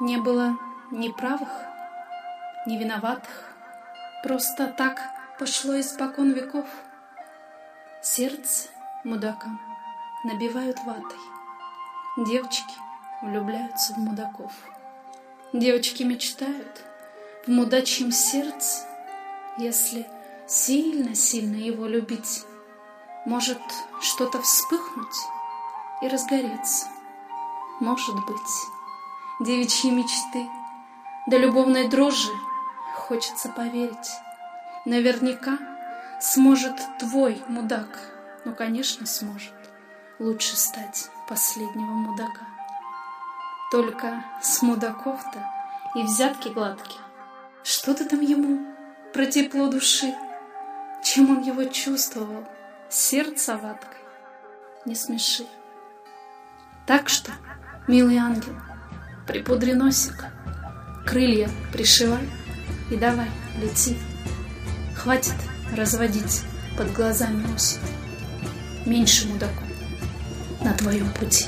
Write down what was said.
Не было ни правых, ни виноватых. Просто так пошло испокон веков. Сердце мудакам набивают ватой. Девочки влюбляются в мудаков. Девочки мечтают в мудачьем сердце, если сильно-сильно его любить, может что-то вспыхнуть и разгореться. Может быть, девичьи мечты до любовной дрожи хочется поверить. Наверняка сможет твой мудак, ну, конечно, сможет лучше стать последнего мудака. Только с мудаков-то и взятки гладкие. Что ты там ему про тепло души? Чем он его чувствовал? Сердце ваткой? Не смеши. Так что, милый ангел, припудри носик, крылья пришивай и давай, лети. Хватит разводить под глазами осень. Меньше мудаку на твоем пути.